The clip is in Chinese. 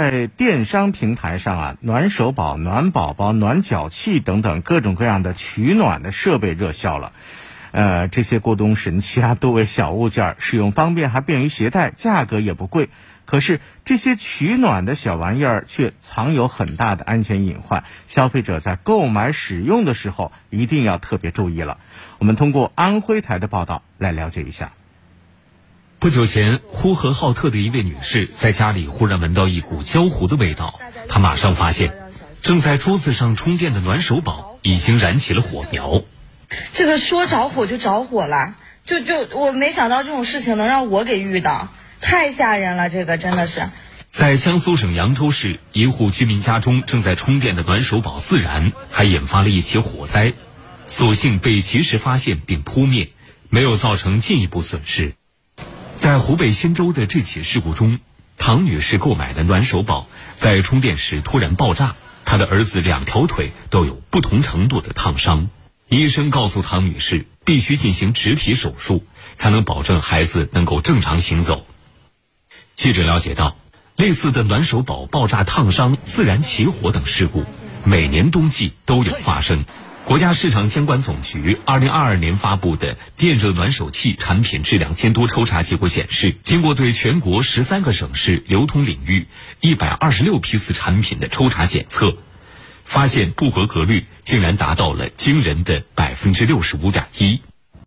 在电商平台上啊，暖手宝、暖宝宝、暖脚器等等各种各样的取暖的设备热销了。呃，这些过冬神器啊，多为小物件，使用方便，还便于携带，价格也不贵。可是这些取暖的小玩意儿却藏有很大的安全隐患，消费者在购买使用的时候一定要特别注意了。我们通过安徽台的报道来了解一下。不久前，呼和浩特的一位女士在家里忽然闻到一股焦糊的味道，她马上发现，正在桌子上充电的暖手宝已经燃起了火苗。这个说着火就着火了，就就我没想到这种事情能让我给遇到，太吓人了！这个真的是。在江苏省扬州市一户居民家中，正在充电的暖手宝自燃，还引发了一起火灾，所幸被及时发现并扑灭，没有造成进一步损失。在湖北新州的这起事故中，唐女士购买的暖手宝在充电时突然爆炸，她的儿子两条腿都有不同程度的烫伤。医生告诉唐女士，必须进行植皮手术，才能保证孩子能够正常行走。记者了解到，类似的暖手宝爆炸、烫伤、自燃起火等事故，每年冬季都有发生。国家市场监管总局二零二二年发布的电热暖手器产品质量监督抽查结果显示，经过对全国十三个省市流通领域一百二十六批次产品的抽查检测，发现不合格率竟然达到了惊人的百分之六十五点一。